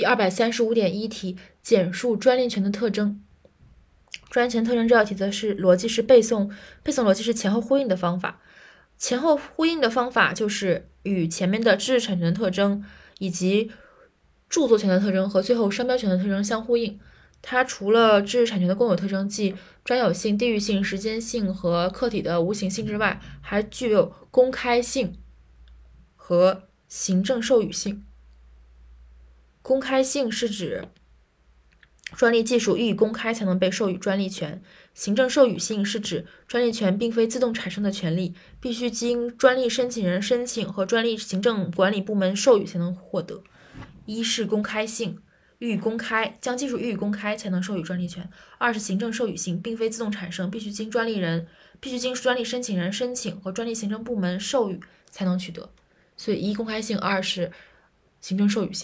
第二百三十五点一题，简述专利权的特征。专利权特征这道题的是逻辑是背诵，背诵逻辑是前后呼应的方法。前后呼应的方法就是与前面的知识产权的特征，以及著作权的特征和最后商标权的特征相呼应。它除了知识产权的共有特征，即专有性、地域性、时间性和客体的无形性之外，还具有公开性和行政授予性。公开性是指专利技术予以公开才能被授予专利权；行政授予性是指专利权并非自动产生的权利，必须经专利申请人申请和专利行政管理部门授予才能获得。一是公开性。予以公开，将技术予以公开才能授予专利权。二是行政授予性，并非自动产生，必须经专利人、必须经专利申请人申请和专利行政部门授予才能取得。所以一公开性，二是行政授予性。